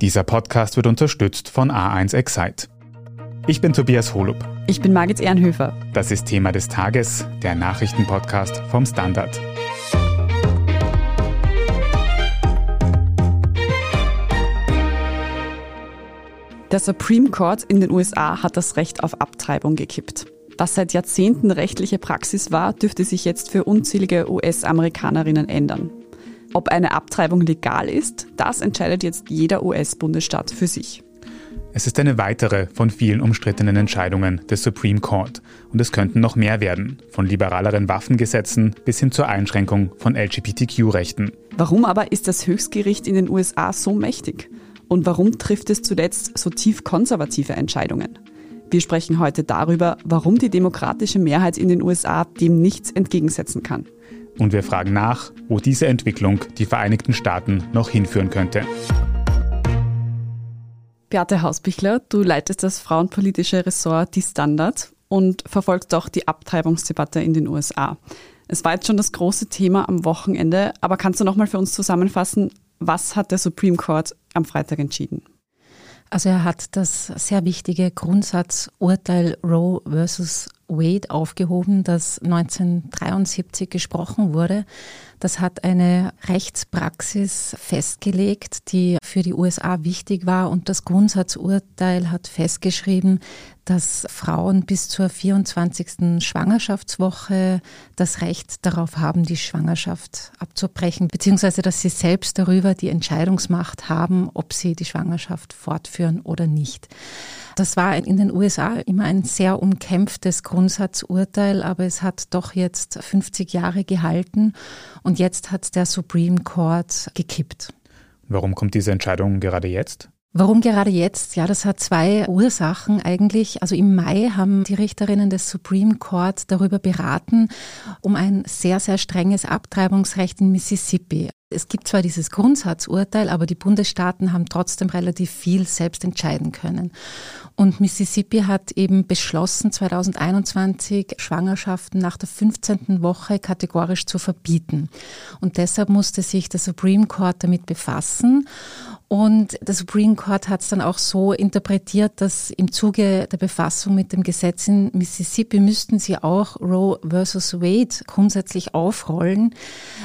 Dieser Podcast wird unterstützt von A1 Excite. Ich bin Tobias Holub. Ich bin Margit Ehrenhöfer. Das ist Thema des Tages, der Nachrichtenpodcast vom Standard. Der Supreme Court in den USA hat das Recht auf Abtreibung gekippt. Was seit Jahrzehnten rechtliche Praxis war, dürfte sich jetzt für unzählige US-Amerikanerinnen ändern. Ob eine Abtreibung legal ist, das entscheidet jetzt jeder US-Bundesstaat für sich. Es ist eine weitere von vielen umstrittenen Entscheidungen des Supreme Court und es könnten noch mehr werden, von liberaleren Waffengesetzen bis hin zur Einschränkung von LGBTQ-Rechten. Warum aber ist das Höchstgericht in den USA so mächtig? Und warum trifft es zuletzt so tief konservative Entscheidungen? Wir sprechen heute darüber, warum die demokratische Mehrheit in den USA dem nichts entgegensetzen kann. Und wir fragen nach, wo diese Entwicklung die Vereinigten Staaten noch hinführen könnte. Beate Hausbichler, du leitest das frauenpolitische Ressort Die Standard und verfolgst auch die Abtreibungsdebatte in den USA. Es war jetzt schon das große Thema am Wochenende, aber kannst du noch mal für uns zusammenfassen, was hat der Supreme Court am Freitag entschieden? Also er hat das sehr wichtige Grundsatzurteil Roe versus Wade aufgehoben, das 1973 gesprochen wurde. Das hat eine Rechtspraxis festgelegt, die für die USA wichtig war und das Grundsatzurteil hat festgeschrieben, dass Frauen bis zur 24. Schwangerschaftswoche das Recht darauf haben, die Schwangerschaft abzubrechen, beziehungsweise dass sie selbst darüber die Entscheidungsmacht haben, ob sie die Schwangerschaft fortführen oder nicht. Das war in den USA immer ein sehr umkämpftes Grundsatzurteil, aber es hat doch jetzt 50 Jahre gehalten und jetzt hat der Supreme Court gekippt. Warum kommt diese Entscheidung gerade jetzt? Warum gerade jetzt? Ja, das hat zwei Ursachen eigentlich. Also im Mai haben die Richterinnen des Supreme Court darüber beraten, um ein sehr, sehr strenges Abtreibungsrecht in Mississippi. Es gibt zwar dieses Grundsatzurteil, aber die Bundesstaaten haben trotzdem relativ viel selbst entscheiden können. Und Mississippi hat eben beschlossen, 2021 Schwangerschaften nach der 15. Woche kategorisch zu verbieten. Und deshalb musste sich der Supreme Court damit befassen. Und der Supreme Court hat es dann auch so interpretiert, dass im Zuge der Befassung mit dem Gesetz in Mississippi müssten sie auch Roe versus Wade grundsätzlich aufrollen.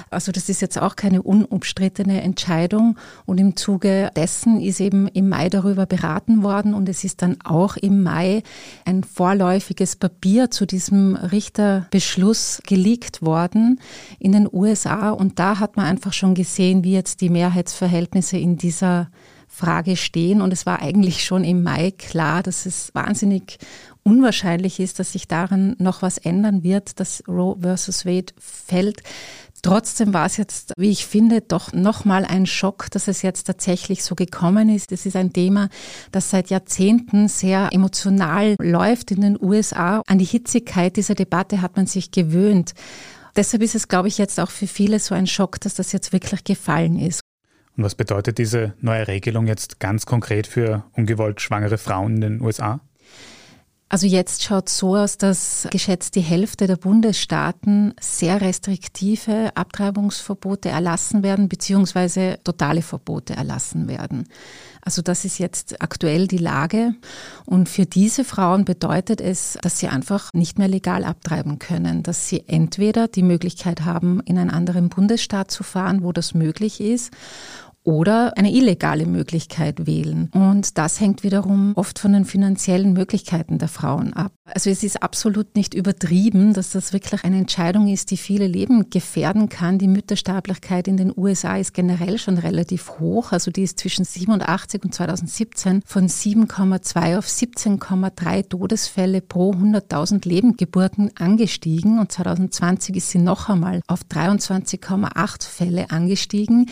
Also das ist jetzt auch keine unumstrittene Entscheidung. Und im Zuge dessen ist eben im Mai darüber beraten worden und es ist dann auch im Mai ein vorläufiges Papier zu diesem Richterbeschluss geleakt worden in den USA. Und da hat man einfach schon gesehen, wie jetzt die Mehrheitsverhältnisse in dieser Frage stehen. Und es war eigentlich schon im Mai klar, dass es wahnsinnig unwahrscheinlich ist, dass sich daran noch was ändern wird, dass Roe versus Wade fällt. Trotzdem war es jetzt, wie ich finde, doch nochmal ein Schock, dass es jetzt tatsächlich so gekommen ist. Es ist ein Thema, das seit Jahrzehnten sehr emotional läuft in den USA. An die Hitzigkeit dieser Debatte hat man sich gewöhnt. Deshalb ist es, glaube ich, jetzt auch für viele so ein Schock, dass das jetzt wirklich gefallen ist. Und was bedeutet diese neue Regelung jetzt ganz konkret für ungewollt schwangere Frauen in den USA? Also jetzt schaut so aus, dass geschätzt die Hälfte der Bundesstaaten sehr restriktive Abtreibungsverbote erlassen werden, beziehungsweise totale Verbote erlassen werden. Also das ist jetzt aktuell die Lage. Und für diese Frauen bedeutet es, dass sie einfach nicht mehr legal abtreiben können, dass sie entweder die Möglichkeit haben, in einen anderen Bundesstaat zu fahren, wo das möglich ist, oder eine illegale Möglichkeit wählen. Und das hängt wiederum oft von den finanziellen Möglichkeiten der Frauen ab. Also es ist absolut nicht übertrieben, dass das wirklich eine Entscheidung ist, die viele Leben gefährden kann. Die Müttersterblichkeit in den USA ist generell schon relativ hoch. Also die ist zwischen 87 und 2017 von 7,2 auf 17,3 Todesfälle pro 100.000 Lebendgeburten angestiegen. Und 2020 ist sie noch einmal auf 23,8 Fälle angestiegen.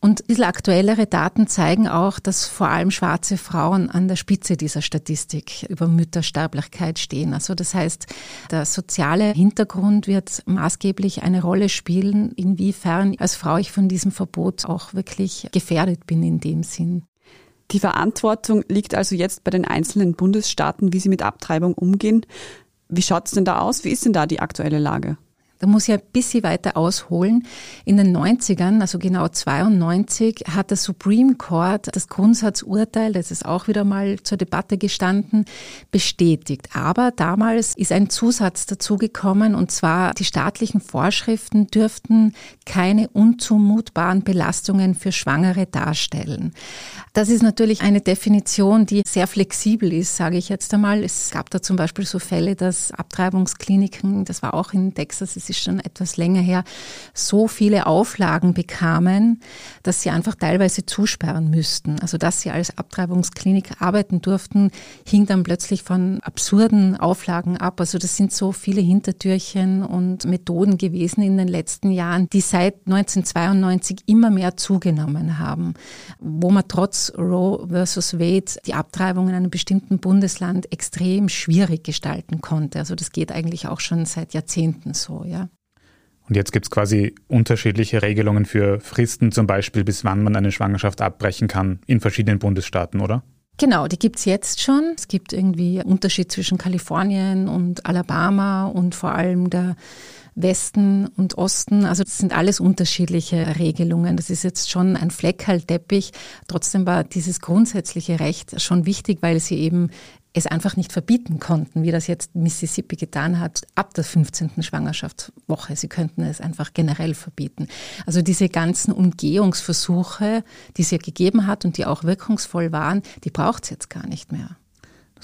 Und ein bisschen aktuellere Daten zeigen auch, dass vor allem schwarze Frauen an der Spitze dieser Statistik über Müttersterblichkeit stehen. Also das heißt, der soziale Hintergrund wird maßgeblich eine Rolle spielen, inwiefern als Frau ich von diesem Verbot auch wirklich gefährdet bin in dem Sinn. Die Verantwortung liegt also jetzt bei den einzelnen Bundesstaaten, wie sie mit Abtreibung umgehen. Wie schaut es denn da aus? Wie ist denn da die aktuelle Lage? Da muss ich ein bisschen weiter ausholen. In den 90ern, also genau 92, hat der Supreme Court das Grundsatzurteil, das ist auch wieder mal zur Debatte gestanden, bestätigt. Aber damals ist ein Zusatz dazugekommen und zwar die staatlichen Vorschriften dürften keine unzumutbaren Belastungen für Schwangere darstellen. Das ist natürlich eine Definition, die sehr flexibel ist, sage ich jetzt einmal. Es gab da zum Beispiel so Fälle, dass Abtreibungskliniken, das war auch in Texas, es ist schon etwas länger her, so viele Auflagen bekamen, dass sie einfach teilweise zusperren müssten. Also dass sie als Abtreibungsklinik arbeiten durften, hing dann plötzlich von absurden Auflagen ab. Also das sind so viele Hintertürchen und Methoden gewesen in den letzten Jahren, die seit 1992 immer mehr zugenommen haben, wo man trotz Roe versus Wade die Abtreibung in einem bestimmten Bundesland extrem schwierig gestalten konnte. Also das geht eigentlich auch schon seit Jahrzehnten so, ja. Und jetzt gibt es quasi unterschiedliche Regelungen für Fristen, zum Beispiel bis wann man eine Schwangerschaft abbrechen kann in verschiedenen Bundesstaaten, oder? Genau, die gibt es jetzt schon. Es gibt irgendwie Unterschied zwischen Kalifornien und Alabama und vor allem der Westen und Osten. Also das sind alles unterschiedliche Regelungen. Das ist jetzt schon ein Fleckerlteppich. Trotzdem war dieses grundsätzliche Recht schon wichtig, weil sie eben es einfach nicht verbieten konnten, wie das jetzt Mississippi getan hat, ab der 15. Schwangerschaftswoche. Sie könnten es einfach generell verbieten. Also diese ganzen Umgehungsversuche, die es ja gegeben hat und die auch wirkungsvoll waren, die braucht es jetzt gar nicht mehr.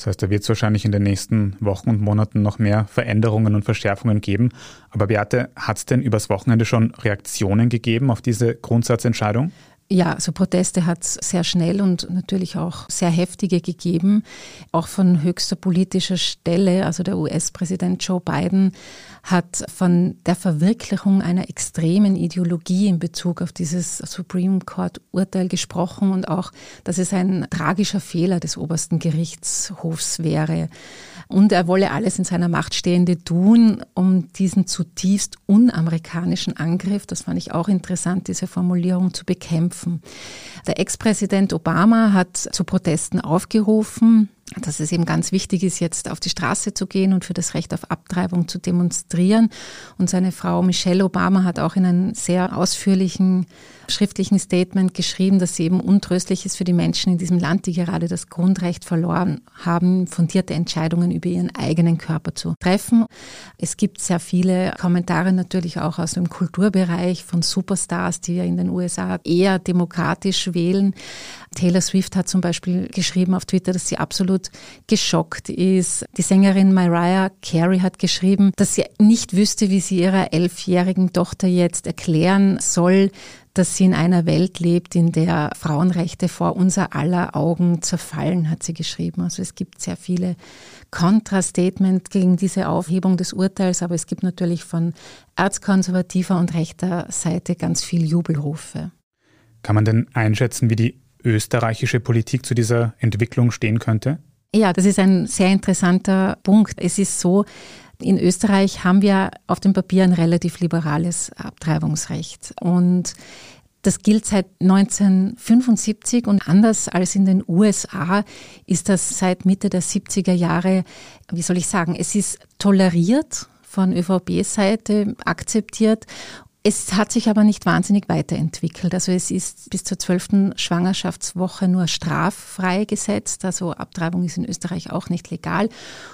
Das heißt, da wird es wahrscheinlich in den nächsten Wochen und Monaten noch mehr Veränderungen und Verschärfungen geben. Aber Beate, hat es denn übers Wochenende schon Reaktionen gegeben auf diese Grundsatzentscheidung? Ja, also Proteste hat es sehr schnell und natürlich auch sehr heftige gegeben, auch von höchster politischer Stelle. Also der US-Präsident Joe Biden hat von der Verwirklichung einer extremen Ideologie in Bezug auf dieses Supreme Court-Urteil gesprochen und auch, dass es ein tragischer Fehler des obersten Gerichtshofs wäre. Und er wolle alles in seiner Macht Stehende tun, um diesen zutiefst unamerikanischen Angriff, das fand ich auch interessant, diese Formulierung zu bekämpfen. Der Ex-Präsident Obama hat zu Protesten aufgerufen dass es eben ganz wichtig ist, jetzt auf die Straße zu gehen und für das Recht auf Abtreibung zu demonstrieren. Und seine Frau Michelle Obama hat auch in einem sehr ausführlichen schriftlichen Statement geschrieben, dass sie eben untröstlich ist für die Menschen in diesem Land, die gerade das Grundrecht verloren haben, fundierte Entscheidungen über ihren eigenen Körper zu treffen. Es gibt sehr viele Kommentare natürlich auch aus dem Kulturbereich von Superstars, die ja in den USA eher demokratisch wählen. Taylor Swift hat zum Beispiel geschrieben auf Twitter, dass sie absolut geschockt ist. Die Sängerin Mariah Carey hat geschrieben, dass sie nicht wüsste, wie sie ihrer elfjährigen Tochter jetzt erklären soll, dass sie in einer Welt lebt, in der Frauenrechte vor unser aller Augen zerfallen, hat sie geschrieben. Also es gibt sehr viele Kontrastatement gegen diese Aufhebung des Urteils, aber es gibt natürlich von erzkonservativer und rechter Seite ganz viel Jubelrufe. Kann man denn einschätzen, wie die österreichische Politik zu dieser Entwicklung stehen könnte? Ja, das ist ein sehr interessanter Punkt. Es ist so, in Österreich haben wir auf dem Papier ein relativ liberales Abtreibungsrecht. Und das gilt seit 1975 und anders als in den USA ist das seit Mitte der 70er Jahre, wie soll ich sagen, es ist toleriert von ÖVP-Seite, akzeptiert es hat sich aber nicht wahnsinnig weiterentwickelt. Also es ist bis zur zwölften Schwangerschaftswoche nur straffrei gesetzt. Also Abtreibung ist in Österreich auch nicht legal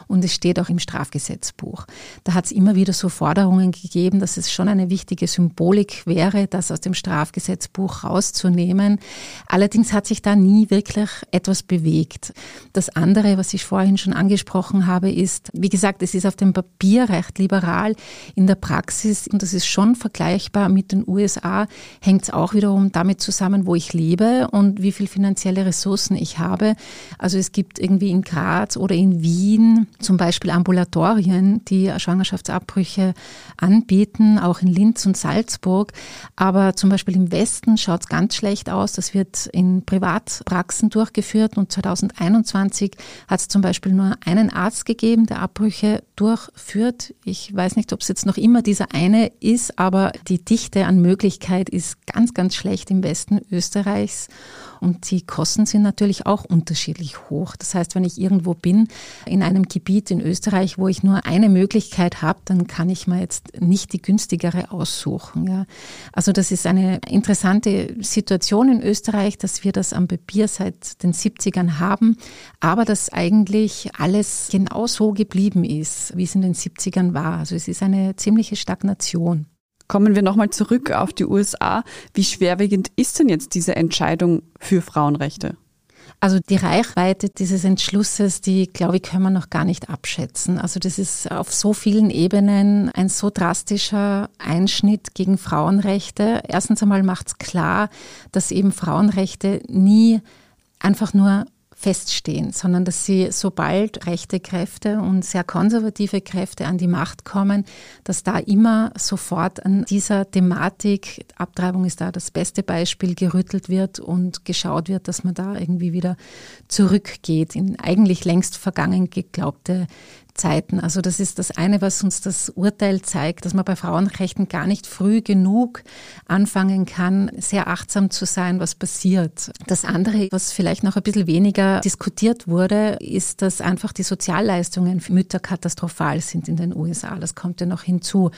und es steht auch im Strafgesetzbuch. Da hat es immer wieder so Forderungen gegeben, dass es schon eine wichtige Symbolik wäre, das aus dem Strafgesetzbuch rauszunehmen. Allerdings hat sich da nie wirklich etwas bewegt. Das andere, was ich vorhin schon angesprochen habe, ist, wie gesagt, es ist auf dem Papier recht liberal. In der Praxis, und das ist schon vergleichbar, vergleichbar mit den USA, hängt es auch wiederum damit zusammen, wo ich lebe und wie viel finanzielle Ressourcen ich habe. Also es gibt irgendwie in Graz oder in Wien zum Beispiel Ambulatorien, die Schwangerschaftsabbrüche anbieten, auch in Linz und Salzburg. Aber zum Beispiel im Westen schaut es ganz schlecht aus. Das wird in Privatpraxen durchgeführt und 2021 hat es zum Beispiel nur einen Arzt gegeben, der Abbrüche durchführt. Ich weiß nicht, ob es jetzt noch immer dieser eine ist, aber Die Dichte an Möglichkeit ist ganz, ganz schlecht im Westen Österreichs. Und die Kosten sind natürlich auch unterschiedlich hoch. Das heißt, wenn ich irgendwo bin, in einem Gebiet in Österreich, wo ich nur eine Möglichkeit habe, dann kann ich mir jetzt nicht die günstigere aussuchen. Ja. Also das ist eine interessante Situation in Österreich, dass wir das am Papier seit den 70ern haben, aber dass eigentlich alles genau so geblieben ist, wie es in den 70ern war. Also es ist eine ziemliche Stagnation. Kommen wir nochmal zurück auf die USA. Wie schwerwiegend ist denn jetzt diese Entscheidung für Frauenrechte? Also die Reichweite dieses Entschlusses, die, glaube ich, können wir noch gar nicht abschätzen. Also das ist auf so vielen Ebenen ein so drastischer Einschnitt gegen Frauenrechte. Erstens einmal macht es klar, dass eben Frauenrechte nie einfach nur feststehen, sondern dass sie, sobald rechte Kräfte und sehr konservative Kräfte an die Macht kommen, dass da immer sofort an dieser Thematik, Abtreibung ist da das beste Beispiel, gerüttelt wird und geschaut wird, dass man da irgendwie wieder zurückgeht in eigentlich längst vergangen geglaubte Zeiten. Also das ist das eine, was uns das Urteil zeigt, dass man bei Frauenrechten gar nicht früh genug anfangen kann, sehr achtsam zu sein, was passiert. Das andere, was vielleicht noch ein bisschen weniger diskutiert wurde, ist, dass einfach die Sozialleistungen für Mütter katastrophal sind in den USA. Das kommt ja noch hinzu.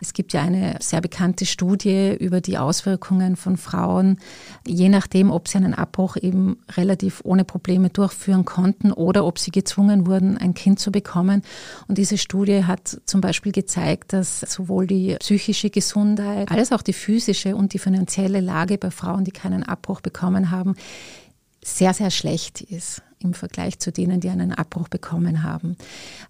Es gibt ja eine sehr bekannte Studie über die Auswirkungen von Frauen, je nachdem, ob sie einen Abbruch eben relativ ohne Probleme durchführen konnten oder ob sie gezwungen wurden, ein Kind zu bekommen. Und diese Studie hat zum Beispiel gezeigt, dass sowohl die psychische Gesundheit als auch die physische und die finanzielle Lage bei Frauen, die keinen Abbruch bekommen haben, sehr, sehr schlecht ist im Vergleich zu denen, die einen Abbruch bekommen haben.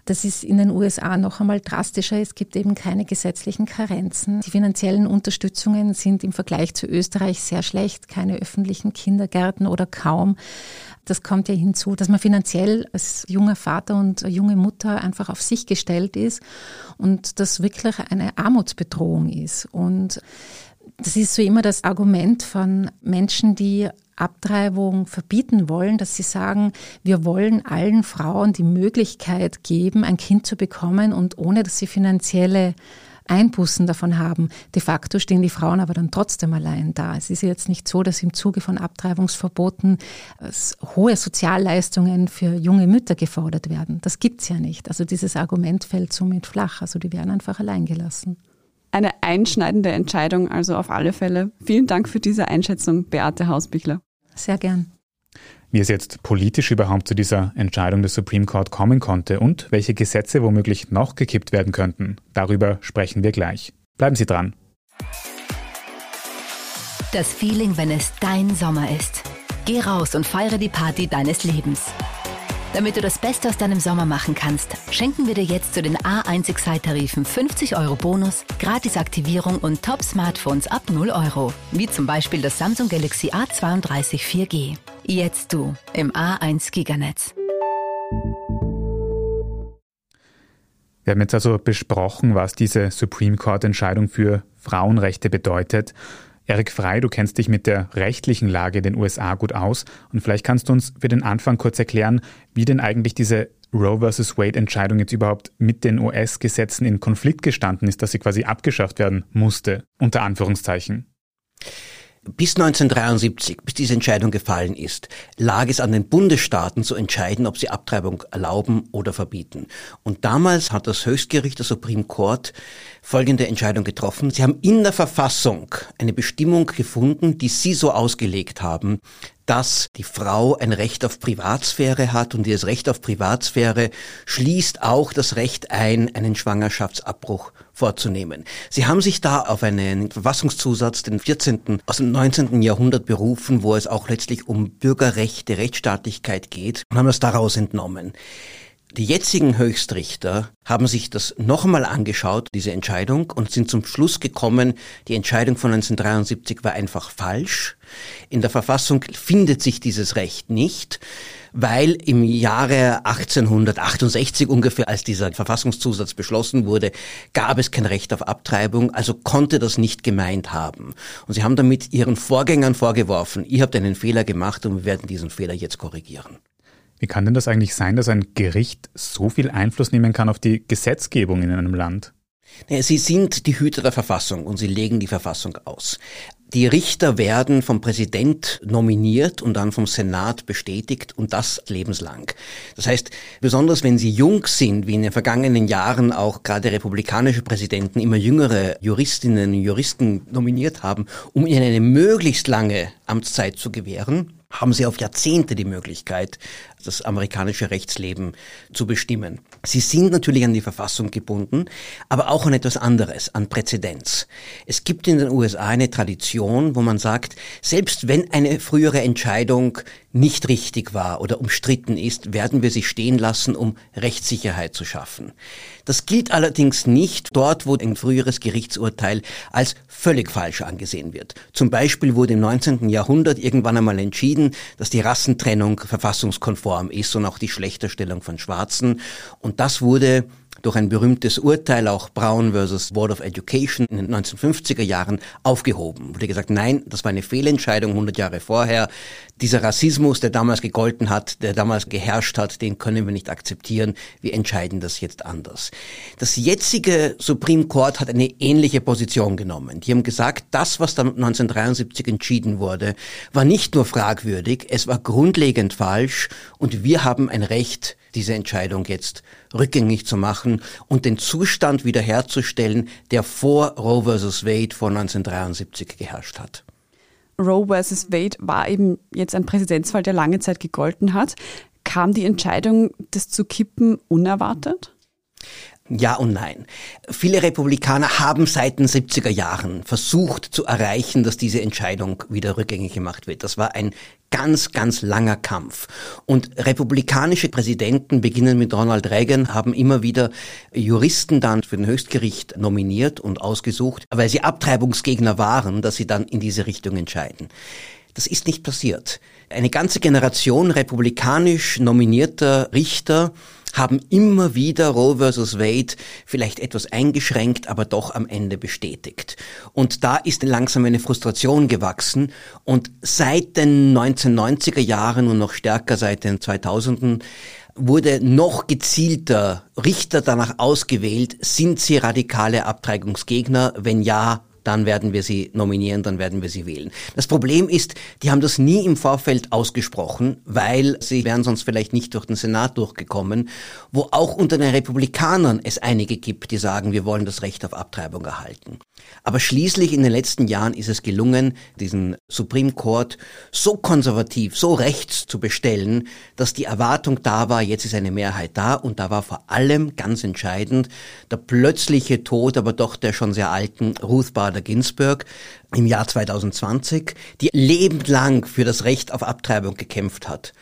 Das ist in den USA noch einmal drastischer. Es gibt eben keine gesetzlichen Karenzen. Die finanziellen Unterstützungen sind im Vergleich zu Österreich sehr schlecht. Keine öffentlichen Kindergärten oder kaum. Das kommt ja hinzu, dass man finanziell als junger Vater und junge Mutter einfach auf sich gestellt ist und das wirklich eine Armutsbedrohung ist. Und das ist so immer das Argument von Menschen, die Abtreibung verbieten wollen, dass sie sagen, wir wollen allen Frauen die Möglichkeit geben, ein Kind zu bekommen und ohne dass sie finanzielle Einbußen davon haben. De facto stehen die Frauen aber dann trotzdem allein da. Es ist jetzt nicht so, dass im Zuge von Abtreibungsverboten hohe Sozialleistungen für junge Mütter gefordert werden. Das gibt's ja nicht. Also dieses Argument fällt somit flach. Also die werden einfach allein gelassen. Eine einschneidende Entscheidung, also auf alle Fälle. Vielen Dank für diese Einschätzung, Beate Hausbichler. Sehr gern wie es jetzt politisch überhaupt zu dieser Entscheidung des Supreme Court kommen konnte und welche Gesetze womöglich noch gekippt werden könnten. Darüber sprechen wir gleich. Bleiben Sie dran. Das Feeling, wenn es dein Sommer ist. Geh raus und feiere die Party deines Lebens. Damit du das Beste aus deinem Sommer machen kannst, schenken wir dir jetzt zu den A1 Excite-Tarifen 50 Euro Bonus, Gratis-Aktivierung und Top-Smartphones ab 0 Euro. Wie zum Beispiel das Samsung Galaxy A32 4G. Jetzt du im A1 Giganetz. Wir haben jetzt also besprochen, was diese Supreme Court-Entscheidung für Frauenrechte bedeutet. Erik Frei, du kennst dich mit der rechtlichen Lage in den USA gut aus und vielleicht kannst du uns für den Anfang kurz erklären, wie denn eigentlich diese Roe vs. Wade-Entscheidung jetzt überhaupt mit den US-Gesetzen in Konflikt gestanden ist, dass sie quasi abgeschafft werden musste, unter Anführungszeichen. Bis 1973, bis diese Entscheidung gefallen ist, lag es an den Bundesstaaten zu entscheiden, ob sie Abtreibung erlauben oder verbieten. Und damals hat das Höchstgericht, der Supreme Court, folgende Entscheidung getroffen. Sie haben in der Verfassung eine Bestimmung gefunden, die Sie so ausgelegt haben, dass die Frau ein Recht auf Privatsphäre hat und dieses Recht auf Privatsphäre schließt auch das Recht ein, einen Schwangerschaftsabbruch vorzunehmen. Sie haben sich da auf einen Verfassungszusatz, den 14. aus dem 19. Jahrhundert berufen, wo es auch letztlich um Bürgerrechte, Rechtsstaatlichkeit geht und haben das daraus entnommen. Die jetzigen Höchstrichter haben sich das nochmal angeschaut, diese Entscheidung, und sind zum Schluss gekommen, die Entscheidung von 1973 war einfach falsch. In der Verfassung findet sich dieses Recht nicht, weil im Jahre 1868 ungefähr, als dieser Verfassungszusatz beschlossen wurde, gab es kein Recht auf Abtreibung, also konnte das nicht gemeint haben. Und sie haben damit ihren Vorgängern vorgeworfen, ihr habt einen Fehler gemacht und wir werden diesen Fehler jetzt korrigieren. Wie kann denn das eigentlich sein, dass ein Gericht so viel Einfluss nehmen kann auf die Gesetzgebung in einem Land? Sie sind die Hüter der Verfassung und sie legen die Verfassung aus. Die Richter werden vom Präsident nominiert und dann vom Senat bestätigt und das lebenslang. Das heißt, besonders wenn sie jung sind, wie in den vergangenen Jahren auch gerade republikanische Präsidenten immer jüngere Juristinnen und Juristen nominiert haben, um ihnen eine möglichst lange Amtszeit zu gewähren, haben sie auf Jahrzehnte die Möglichkeit, das amerikanische Rechtsleben zu bestimmen. Sie sind natürlich an die Verfassung gebunden, aber auch an etwas anderes, an Präzedenz. Es gibt in den USA eine Tradition, wo man sagt, selbst wenn eine frühere Entscheidung nicht richtig war oder umstritten ist, werden wir sie stehen lassen, um Rechtssicherheit zu schaffen. Das gilt allerdings nicht dort, wo ein früheres Gerichtsurteil als völlig falsch angesehen wird. Zum Beispiel wurde im 19. Jahrhundert irgendwann einmal entschieden, dass die Rassentrennung verfassungskonform ist und auch die Schlechterstellung von Schwarzen. Und das wurde durch ein berühmtes Urteil, auch Brown versus Board of Education in den 1950er Jahren aufgehoben. Wurde gesagt, nein, das war eine Fehlentscheidung 100 Jahre vorher. Dieser Rassismus, der damals gegolten hat, der damals geherrscht hat, den können wir nicht akzeptieren. Wir entscheiden das jetzt anders. Das jetzige Supreme Court hat eine ähnliche Position genommen. Die haben gesagt, das, was dann 1973 entschieden wurde, war nicht nur fragwürdig, es war grundlegend falsch und wir haben ein Recht, diese Entscheidung jetzt rückgängig zu machen und den Zustand wiederherzustellen, der vor Roe vs. Wade vor 1973 geherrscht hat. Roe vs. Wade war eben jetzt ein Präzedenzfall, der lange Zeit gegolten hat. Kam die Entscheidung, das zu kippen, unerwartet? Ja und nein. Viele Republikaner haben seit den 70er Jahren versucht zu erreichen, dass diese Entscheidung wieder rückgängig gemacht wird. Das war ein ganz, ganz langer Kampf. Und republikanische Präsidenten, beginnen mit Ronald Reagan, haben immer wieder Juristen dann für den Höchstgericht nominiert und ausgesucht, weil sie Abtreibungsgegner waren, dass sie dann in diese Richtung entscheiden. Das ist nicht passiert. Eine ganze Generation republikanisch nominierter Richter haben immer wieder Roe versus Wade vielleicht etwas eingeschränkt, aber doch am Ende bestätigt. Und da ist langsam eine Frustration gewachsen und seit den 1990er Jahren und noch stärker seit den 2000ern wurde noch gezielter Richter danach ausgewählt, sind sie radikale Abtreibungsgegner? Wenn ja, dann werden wir sie nominieren, dann werden wir sie wählen. Das Problem ist, die haben das nie im Vorfeld ausgesprochen, weil sie wären sonst vielleicht nicht durch den Senat durchgekommen, wo auch unter den Republikanern es einige gibt, die sagen, wir wollen das Recht auf Abtreibung erhalten. Aber schließlich in den letzten Jahren ist es gelungen, diesen Supreme Court so konservativ, so rechts zu bestellen, dass die Erwartung da war, jetzt ist eine Mehrheit da und da war vor allem ganz entscheidend der plötzliche Tod, aber doch der schon sehr alten Ruth Bader Bader Ginsburg im Jahr 2020, die lebenslang für das Recht auf Abtreibung gekämpft hat.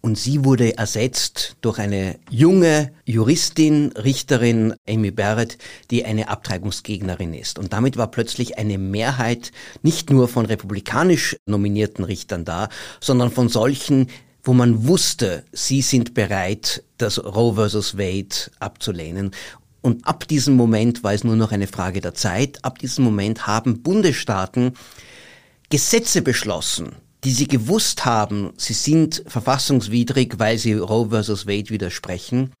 Und sie wurde ersetzt durch eine junge Juristin, Richterin Amy Barrett, die eine Abtreibungsgegnerin ist. Und damit war plötzlich eine Mehrheit nicht nur von republikanisch nominierten Richtern da, sondern von solchen, wo man wusste, sie sind bereit, das Roe versus Wade abzulehnen. Und ab diesem Moment war es nur noch eine Frage der Zeit. Ab diesem Moment haben Bundesstaaten Gesetze beschlossen, die sie gewusst haben, sie sind verfassungswidrig, weil sie Roe versus Wade widersprechen,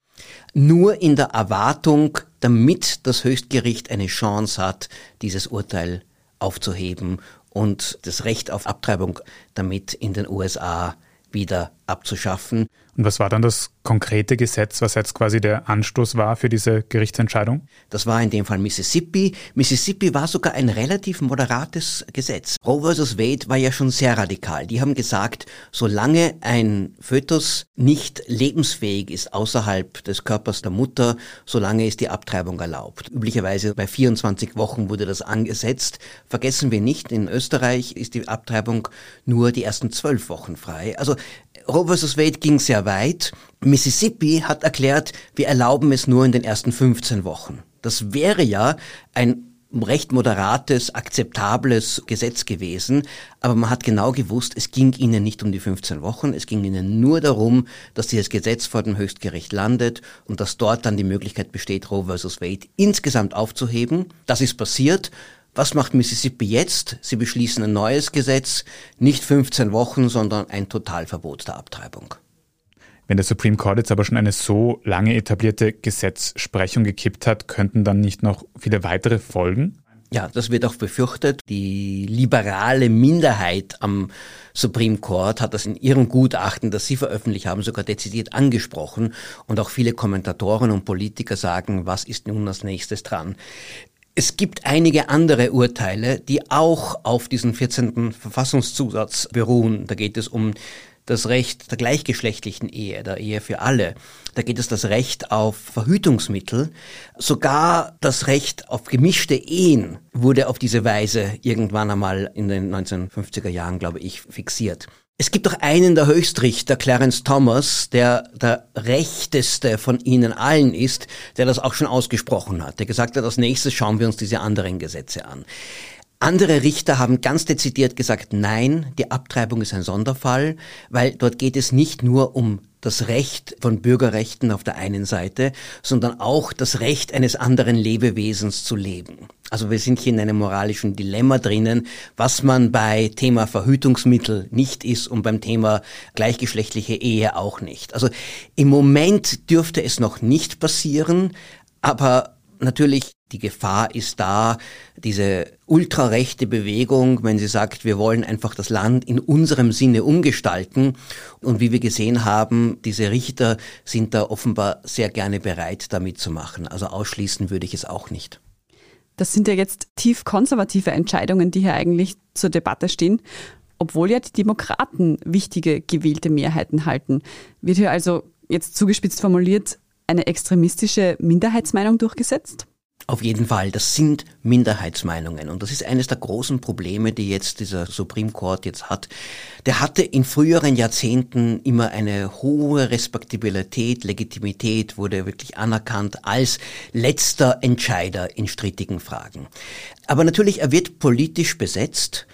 nur in der Erwartung, damit das Höchstgericht eine Chance hat, dieses Urteil aufzuheben und das Recht auf Abtreibung damit in den USA wieder abzuschaffen. Und was war dann das konkrete Gesetz, was jetzt quasi der Anstoß war für diese Gerichtsentscheidung? Das war in dem Fall Mississippi. Mississippi war sogar ein relativ moderates Gesetz. Roe vs. Wade war ja schon sehr radikal. Die haben gesagt, solange ein Fötus nicht lebensfähig ist außerhalb des Körpers der Mutter, solange ist die Abtreibung erlaubt. Üblicherweise bei 24 Wochen wurde das angesetzt. Vergessen wir nicht, in Österreich ist die Abtreibung nur die ersten zwölf Wochen frei. Also Roe vs. Wade ging sehr weit. Mississippi hat erklärt, wir erlauben es nur in den ersten 15 Wochen. Das wäre ja ein recht moderates, akzeptables Gesetz gewesen, aber man hat genau gewusst, es ging ihnen nicht um die 15 Wochen, es ging ihnen nur darum, dass dieses Gesetz vor dem Höchstgericht landet und dass dort dann die Möglichkeit besteht, Roe vs. Wade insgesamt aufzuheben. Das ist passiert was macht Mississippi jetzt? Sie beschließen ein neues Gesetz, nicht 15 Wochen, sondern ein Totalverbot der Abtreibung. Wenn der Supreme Court jetzt aber schon eine so lange etablierte Gesetzsprechung gekippt hat, könnten dann nicht noch viele weitere folgen? Ja, das wird auch befürchtet. Die liberale Minderheit am Supreme Court hat das in ihrem Gutachten, das Sie veröffentlicht haben, sogar dezidiert angesprochen. Und auch viele Kommentatoren und Politiker sagen, was ist nun als nächstes dran? Es gibt einige andere Urteile, die auch auf diesen 14. Verfassungszusatz beruhen. Da geht es um das Recht der gleichgeschlechtlichen Ehe, der Ehe für alle. Da geht es das Recht auf Verhütungsmittel. Sogar das Recht auf gemischte Ehen wurde auf diese Weise irgendwann einmal in den 1950er Jahren, glaube ich, fixiert. Es gibt auch einen der Höchstrichter, Clarence Thomas, der der rechteste von ihnen allen ist, der das auch schon ausgesprochen hat, der gesagt hat, als nächstes schauen wir uns diese anderen Gesetze an. Andere Richter haben ganz dezidiert gesagt, nein, die Abtreibung ist ein Sonderfall, weil dort geht es nicht nur um das Recht von Bürgerrechten auf der einen Seite, sondern auch das Recht eines anderen Lebewesens zu leben. Also wir sind hier in einem moralischen Dilemma drinnen, was man bei Thema Verhütungsmittel nicht ist und beim Thema gleichgeschlechtliche Ehe auch nicht. Also im Moment dürfte es noch nicht passieren, aber natürlich die Gefahr ist da, diese ultrarechte Bewegung, wenn sie sagt, wir wollen einfach das Land in unserem Sinne umgestalten. Und wie wir gesehen haben, diese Richter sind da offenbar sehr gerne bereit, damit zu machen. Also ausschließen würde ich es auch nicht. Das sind ja jetzt tief konservative Entscheidungen, die hier eigentlich zur Debatte stehen. Obwohl ja die Demokraten wichtige gewählte Mehrheiten halten, wird hier also jetzt zugespitzt formuliert eine extremistische Minderheitsmeinung durchgesetzt? Auf jeden Fall, das sind Minderheitsmeinungen und das ist eines der großen Probleme, die jetzt dieser Supreme Court jetzt hat. Der hatte in früheren Jahrzehnten immer eine hohe Respektabilität, Legitimität, wurde wirklich anerkannt als letzter Entscheider in strittigen Fragen. Aber natürlich, er wird politisch besetzt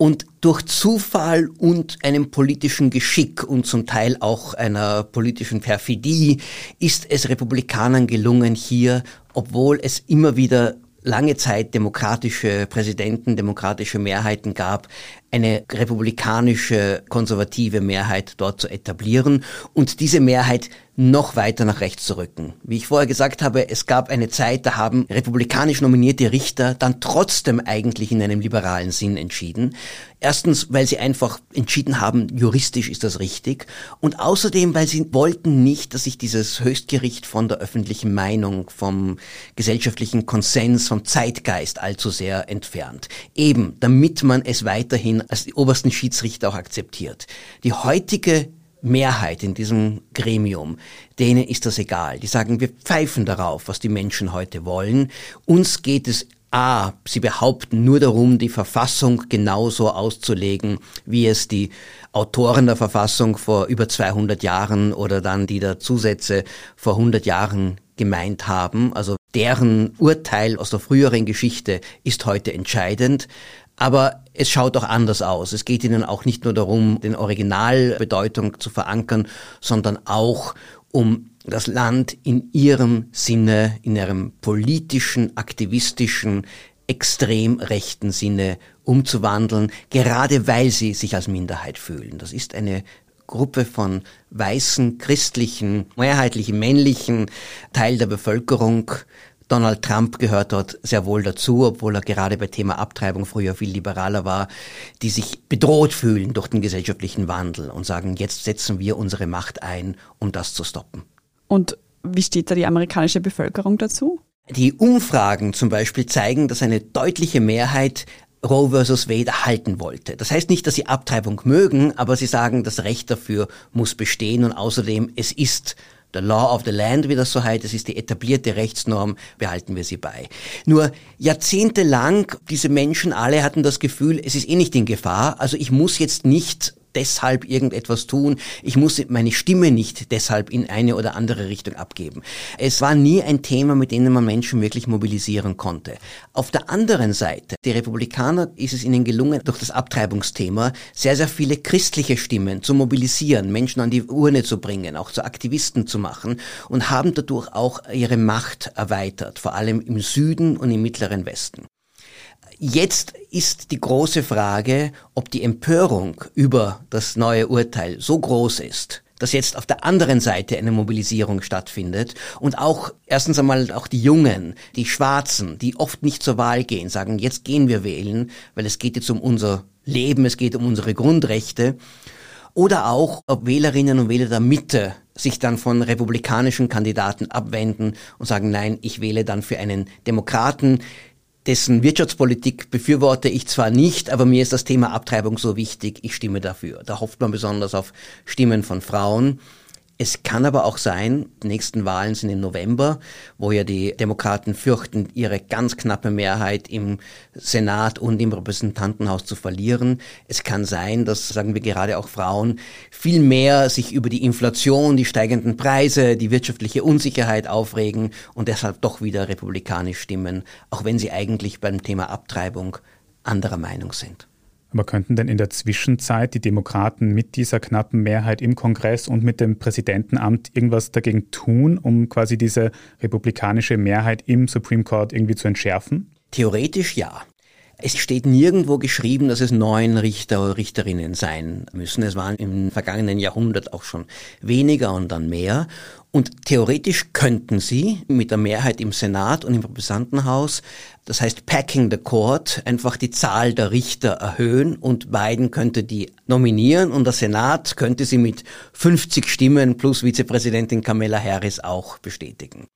und durch Zufall und einem politischen Geschick und zum Teil auch einer politischen Perfidie ist es Republikanern gelungen, hier, obwohl es immer wieder lange Zeit demokratische Präsidenten, demokratische Mehrheiten gab, eine republikanische konservative Mehrheit dort zu etablieren und diese Mehrheit noch weiter nach rechts zu rücken. Wie ich vorher gesagt habe, es gab eine Zeit, da haben republikanisch nominierte Richter dann trotzdem eigentlich in einem liberalen Sinn entschieden. Erstens, weil sie einfach entschieden haben, juristisch ist das richtig. Und außerdem, weil sie wollten nicht, dass sich dieses Höchstgericht von der öffentlichen Meinung, vom gesellschaftlichen Konsens, vom Zeitgeist allzu sehr entfernt. Eben, damit man es weiterhin als die obersten Schiedsrichter auch akzeptiert. Die heutige Mehrheit in diesem Gremium, denen ist das egal. Die sagen, wir pfeifen darauf, was die Menschen heute wollen. Uns geht es A, sie behaupten nur darum, die Verfassung genauso auszulegen, wie es die Autoren der Verfassung vor über 200 Jahren oder dann die der Zusätze vor 100 Jahren gemeint haben. Also deren Urteil aus der früheren Geschichte ist heute entscheidend. Aber es schaut auch anders aus. Es geht ihnen auch nicht nur darum, den Originalbedeutung zu verankern, sondern auch um das Land in ihrem Sinne, in ihrem politischen, aktivistischen, extrem rechten Sinne umzuwandeln, gerade weil sie sich als Minderheit fühlen. Das ist eine Gruppe von weißen, christlichen, mehrheitlich männlichen Teil der Bevölkerung, Donald Trump gehört dort sehr wohl dazu, obwohl er gerade bei Thema Abtreibung früher viel liberaler war, die sich bedroht fühlen durch den gesellschaftlichen Wandel und sagen, jetzt setzen wir unsere Macht ein, um das zu stoppen. Und wie steht da die amerikanische Bevölkerung dazu? Die Umfragen zum Beispiel zeigen, dass eine deutliche Mehrheit Roe versus Wade erhalten wollte. Das heißt nicht, dass sie Abtreibung mögen, aber sie sagen, das Recht dafür muss bestehen und außerdem es ist The Law of the Land, wie das so heißt, das ist die etablierte Rechtsnorm, behalten wir sie bei. Nur jahrzehntelang, diese Menschen alle hatten das Gefühl, es ist eh nicht in Gefahr, also ich muss jetzt nicht deshalb irgendetwas tun. Ich muss meine Stimme nicht deshalb in eine oder andere Richtung abgeben. Es war nie ein Thema, mit dem man Menschen wirklich mobilisieren konnte. Auf der anderen Seite, die Republikaner ist es ihnen gelungen, durch das Abtreibungsthema sehr, sehr viele christliche Stimmen zu mobilisieren, Menschen an die Urne zu bringen, auch zu Aktivisten zu machen und haben dadurch auch ihre Macht erweitert, vor allem im Süden und im mittleren Westen. Jetzt ist die große Frage, ob die Empörung über das neue Urteil so groß ist, dass jetzt auf der anderen Seite eine Mobilisierung stattfindet und auch erstens einmal auch die Jungen, die Schwarzen, die oft nicht zur Wahl gehen, sagen, jetzt gehen wir wählen, weil es geht jetzt um unser Leben, es geht um unsere Grundrechte. Oder auch, ob Wählerinnen und Wähler der Mitte sich dann von republikanischen Kandidaten abwenden und sagen, nein, ich wähle dann für einen Demokraten, dessen Wirtschaftspolitik befürworte ich zwar nicht, aber mir ist das Thema Abtreibung so wichtig, ich stimme dafür. Da hofft man besonders auf Stimmen von Frauen. Es kann aber auch sein, die nächsten Wahlen sind im November, wo ja die Demokraten fürchten, ihre ganz knappe Mehrheit im Senat und im Repräsentantenhaus zu verlieren. Es kann sein, dass, sagen wir gerade auch Frauen, viel mehr sich über die Inflation, die steigenden Preise, die wirtschaftliche Unsicherheit aufregen und deshalb doch wieder republikanisch stimmen, auch wenn sie eigentlich beim Thema Abtreibung anderer Meinung sind. Aber könnten denn in der Zwischenzeit die Demokraten mit dieser knappen Mehrheit im Kongress und mit dem Präsidentenamt irgendwas dagegen tun, um quasi diese republikanische Mehrheit im Supreme Court irgendwie zu entschärfen? Theoretisch ja. Es steht nirgendwo geschrieben, dass es neun Richter oder Richterinnen sein müssen. Es waren im vergangenen Jahrhundert auch schon weniger und dann mehr. Und theoretisch könnten sie mit der Mehrheit im Senat und im Repräsentantenhaus, das heißt Packing the Court, einfach die Zahl der Richter erhöhen und Biden könnte die nominieren und der Senat könnte sie mit 50 Stimmen plus Vizepräsidentin Kamala Harris auch bestätigen.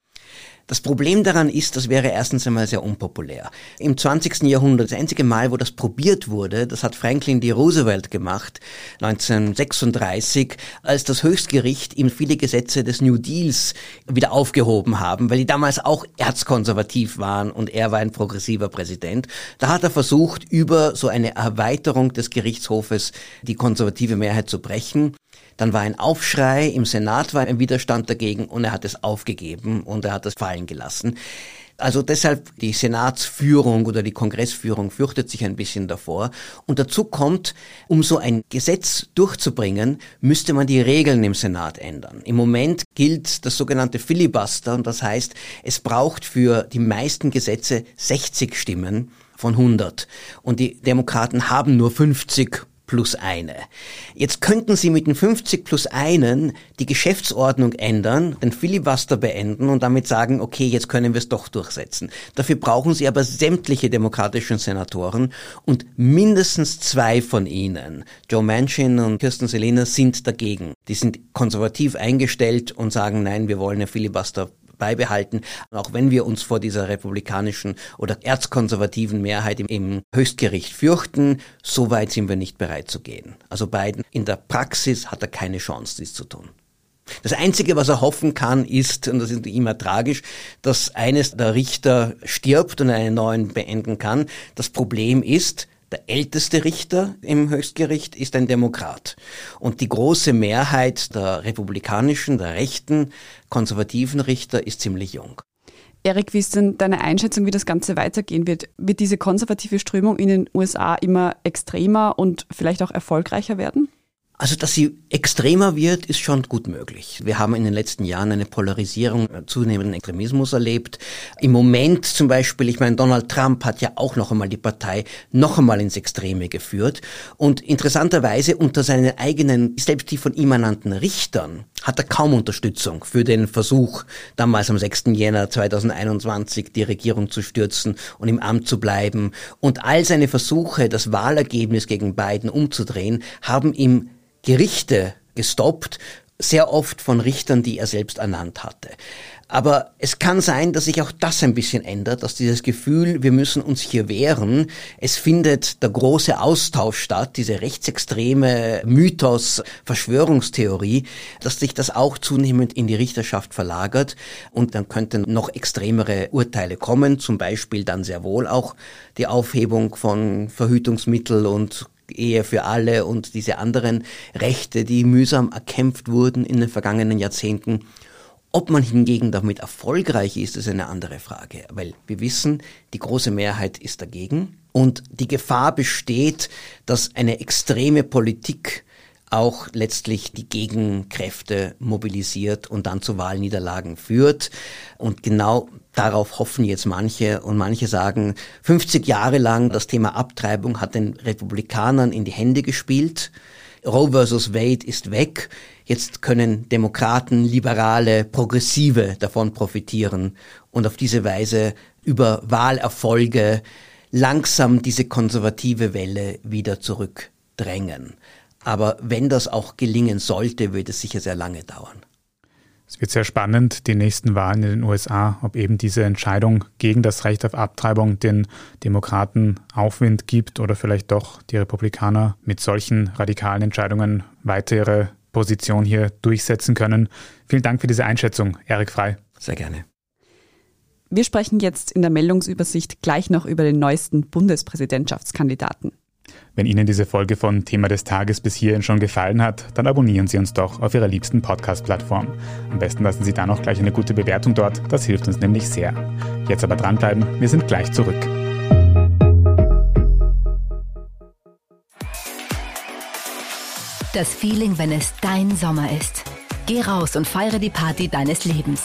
Das Problem daran ist, das wäre erstens einmal sehr unpopulär. Im 20. Jahrhundert, das einzige Mal, wo das probiert wurde, das hat Franklin D. Roosevelt gemacht, 1936, als das Höchstgericht ihm viele Gesetze des New Deals wieder aufgehoben haben, weil die damals auch erzkonservativ waren und er war ein progressiver Präsident. Da hat er versucht, über so eine Erweiterung des Gerichtshofes die konservative Mehrheit zu brechen. Dann war ein Aufschrei, im Senat war ein Widerstand dagegen und er hat es aufgegeben und er hat es fallen gelassen. Also deshalb die Senatsführung oder die Kongressführung fürchtet sich ein bisschen davor. Und dazu kommt, um so ein Gesetz durchzubringen, müsste man die Regeln im Senat ändern. Im Moment gilt das sogenannte Filibuster und das heißt, es braucht für die meisten Gesetze 60 Stimmen von 100. Und die Demokraten haben nur 50 plus eine. Jetzt könnten Sie mit den 50 plus einen die Geschäftsordnung ändern, den Filibuster beenden und damit sagen, okay, jetzt können wir es doch durchsetzen. Dafür brauchen Sie aber sämtliche demokratischen Senatoren und mindestens zwei von ihnen, Joe Manchin und Kirsten Selina, sind dagegen. Die sind konservativ eingestellt und sagen, nein, wir wollen einen Filibuster beibehalten, auch wenn wir uns vor dieser republikanischen oder erzkonservativen Mehrheit im, im Höchstgericht fürchten, so weit sind wir nicht bereit zu gehen. Also Biden in der Praxis hat er keine Chance, dies zu tun. Das Einzige, was er hoffen kann, ist, und das ist immer tragisch, dass eines der Richter stirbt und einen neuen beenden kann. Das Problem ist, der älteste Richter im Höchstgericht ist ein Demokrat. Und die große Mehrheit der republikanischen, der rechten, konservativen Richter ist ziemlich jung. Erik, wie ist denn deine Einschätzung, wie das Ganze weitergehen wird? Wird diese konservative Strömung in den USA immer extremer und vielleicht auch erfolgreicher werden? Also, dass sie extremer wird, ist schon gut möglich. Wir haben in den letzten Jahren eine Polarisierung, äh, zunehmenden Extremismus erlebt. Im Moment zum Beispiel, ich meine, Donald Trump hat ja auch noch einmal die Partei noch einmal ins Extreme geführt. Und interessanterweise unter seinen eigenen, selbst die von ihm ernannten Richtern, hat er kaum Unterstützung für den Versuch, damals am 6. Jänner 2021 die Regierung zu stürzen und im Amt zu bleiben. Und all seine Versuche, das Wahlergebnis gegen Biden umzudrehen, haben ihm Gerichte gestoppt, sehr oft von Richtern, die er selbst ernannt hatte. Aber es kann sein, dass sich auch das ein bisschen ändert, dass dieses Gefühl, wir müssen uns hier wehren, es findet der große Austausch statt, diese rechtsextreme Mythos, Verschwörungstheorie, dass sich das auch zunehmend in die Richterschaft verlagert und dann könnten noch extremere Urteile kommen, zum Beispiel dann sehr wohl auch die Aufhebung von Verhütungsmittel und Ehe für alle und diese anderen Rechte, die mühsam erkämpft wurden in den vergangenen Jahrzehnten. Ob man hingegen damit erfolgreich ist, ist eine andere Frage, weil wir wissen, die große Mehrheit ist dagegen und die Gefahr besteht, dass eine extreme Politik auch letztlich die Gegenkräfte mobilisiert und dann zu Wahlniederlagen führt. Und genau darauf hoffen jetzt manche und manche sagen, 50 Jahre lang das Thema Abtreibung hat den Republikanern in die Hände gespielt. Roe versus Wade ist weg. Jetzt können Demokraten, Liberale, Progressive davon profitieren und auf diese Weise über Wahlerfolge langsam diese konservative Welle wieder zurückdrängen. Aber wenn das auch gelingen sollte, wird es sicher sehr lange dauern. Es wird sehr spannend, die nächsten Wahlen in den USA, ob eben diese Entscheidung gegen das Recht auf Abtreibung den Demokraten Aufwind gibt oder vielleicht doch die Republikaner mit solchen radikalen Entscheidungen weiter ihre Position hier durchsetzen können. Vielen Dank für diese Einschätzung, Erik Frei. Sehr gerne. Wir sprechen jetzt in der Meldungsübersicht gleich noch über den neuesten Bundespräsidentschaftskandidaten. Wenn Ihnen diese Folge von Thema des Tages bis hierhin schon gefallen hat, dann abonnieren Sie uns doch auf Ihrer liebsten Podcast-Plattform. Am besten lassen Sie dann auch gleich eine gute Bewertung dort, das hilft uns nämlich sehr. Jetzt aber dranbleiben, wir sind gleich zurück. Das Feeling, wenn es dein Sommer ist. Geh raus und feiere die Party deines Lebens.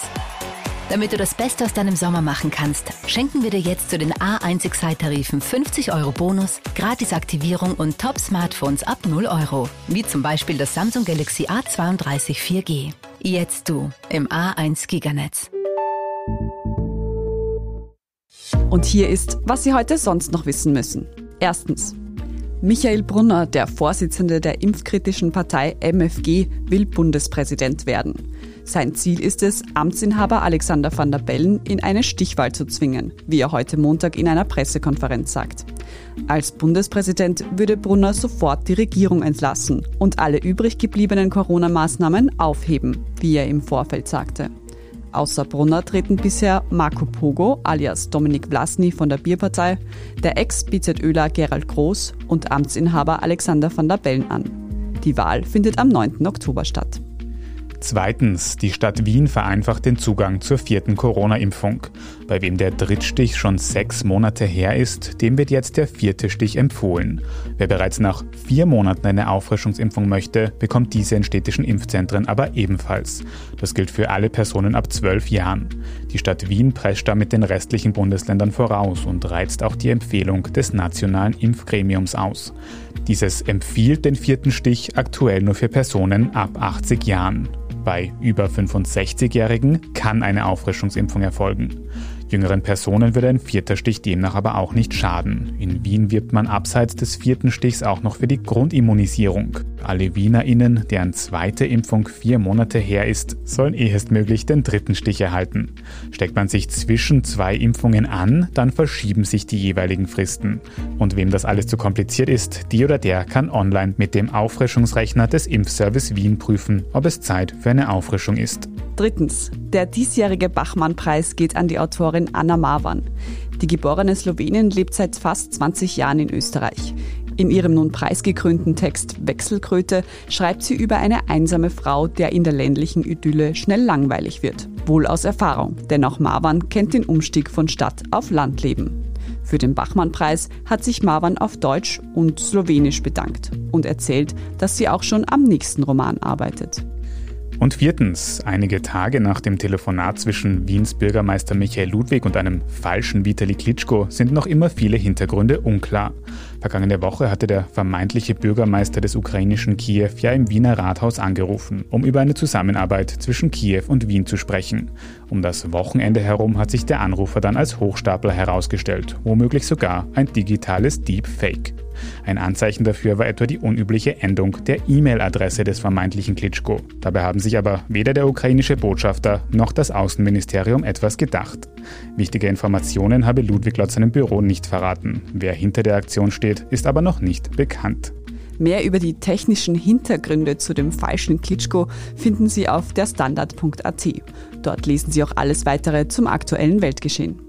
Damit du das Beste aus deinem Sommer machen kannst, schenken wir dir jetzt zu den A1 Excite-Tarifen 50 Euro Bonus, Gratisaktivierung und Top-Smartphones ab 0 Euro. Wie zum Beispiel das Samsung Galaxy A32 4G. Jetzt du im A1 Giganetz. Und hier ist, was Sie heute sonst noch wissen müssen. Erstens. Michael Brunner, der Vorsitzende der impfkritischen Partei MFG, will Bundespräsident werden. Sein Ziel ist es, Amtsinhaber Alexander van der Bellen in eine Stichwahl zu zwingen, wie er heute Montag in einer Pressekonferenz sagt. Als Bundespräsident würde Brunner sofort die Regierung entlassen und alle übrig gebliebenen Corona-Maßnahmen aufheben, wie er im Vorfeld sagte. Außer Brunner treten bisher Marco Pogo alias Dominik Vlasny von der Bierpartei, der Ex-BZÖler Gerald Groß und Amtsinhaber Alexander van der Bellen an. Die Wahl findet am 9. Oktober statt. Zweitens, die Stadt Wien vereinfacht den Zugang zur vierten Corona-Impfung. Bei wem der Drittstich schon sechs Monate her ist, dem wird jetzt der vierte Stich empfohlen. Wer bereits nach vier Monaten eine Auffrischungsimpfung möchte, bekommt diese in städtischen Impfzentren aber ebenfalls. Das gilt für alle Personen ab zwölf Jahren. Die Stadt Wien prescht damit den restlichen Bundesländern voraus und reizt auch die Empfehlung des nationalen Impfgremiums aus. Dieses empfiehlt den vierten Stich aktuell nur für Personen ab 80 Jahren. Bei über 65-Jährigen kann eine Auffrischungsimpfung erfolgen. Jüngeren Personen würde ein vierter Stich demnach aber auch nicht schaden. In Wien wirbt man abseits des vierten Stichs auch noch für die Grundimmunisierung. Alle WienerInnen, deren zweite Impfung vier Monate her ist, sollen ehestmöglich den dritten Stich erhalten. Steckt man sich zwischen zwei Impfungen an, dann verschieben sich die jeweiligen Fristen. Und wem das alles zu kompliziert ist, die oder der kann online mit dem Auffrischungsrechner des Impfservice Wien prüfen, ob es Zeit für eine Auffrischung ist. Drittens. Der diesjährige Bachmann-Preis geht an die Autorin Anna Marwan. Die geborene Slowenin lebt seit fast 20 Jahren in Österreich. In ihrem nun preisgekrönten Text Wechselkröte schreibt sie über eine einsame Frau, der in der ländlichen Idylle schnell langweilig wird. Wohl aus Erfahrung, denn auch Marwan kennt den Umstieg von Stadt auf Landleben. Für den Bachmann-Preis hat sich Marwan auf Deutsch und Slowenisch bedankt und erzählt, dass sie auch schon am nächsten Roman arbeitet. Und viertens, einige Tage nach dem Telefonat zwischen Wiens Bürgermeister Michael Ludwig und einem falschen Vitali Klitschko sind noch immer viele Hintergründe unklar. Vergangene Woche hatte der vermeintliche Bürgermeister des ukrainischen Kiew ja im Wiener Rathaus angerufen, um über eine Zusammenarbeit zwischen Kiew und Wien zu sprechen. Um das Wochenende herum hat sich der Anrufer dann als Hochstapler herausgestellt, womöglich sogar ein digitales Deepfake. Ein Anzeichen dafür war etwa die unübliche Endung der E-Mail-Adresse des vermeintlichen Klitschko. Dabei haben sich aber weder der ukrainische Botschafter noch das Außenministerium etwas gedacht. Wichtige Informationen habe Ludwig laut seinem Büro nicht verraten. Wer hinter der Aktion steht, ist aber noch nicht bekannt. Mehr über die technischen Hintergründe zu dem falschen Klitschko finden Sie auf derstandard.at. Dort lesen Sie auch alles weitere zum aktuellen Weltgeschehen.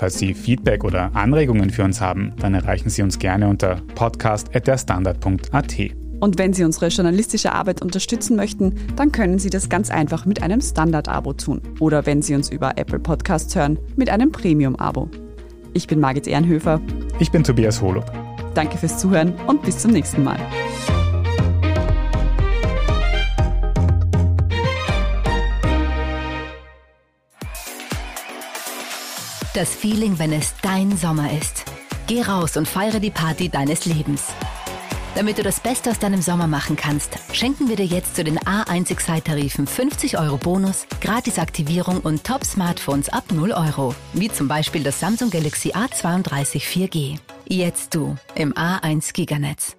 Falls Sie Feedback oder Anregungen für uns haben, dann erreichen Sie uns gerne unter podcast.derstandard.at. Und wenn Sie unsere journalistische Arbeit unterstützen möchten, dann können Sie das ganz einfach mit einem Standard-Abo tun. Oder wenn Sie uns über Apple Podcasts hören, mit einem Premium-Abo. Ich bin Margit Ehrenhöfer. Ich bin Tobias Holub. Danke fürs Zuhören und bis zum nächsten Mal. Das Feeling, wenn es dein Sommer ist. Geh raus und feiere die Party deines Lebens. Damit du das Beste aus deinem Sommer machen kannst, schenken wir dir jetzt zu den A1 Excite-Tarifen 50 Euro Bonus, Gratisaktivierung und Top-Smartphones ab 0 Euro. Wie zum Beispiel das Samsung Galaxy A32 4G. Jetzt du im A1 Giganetz.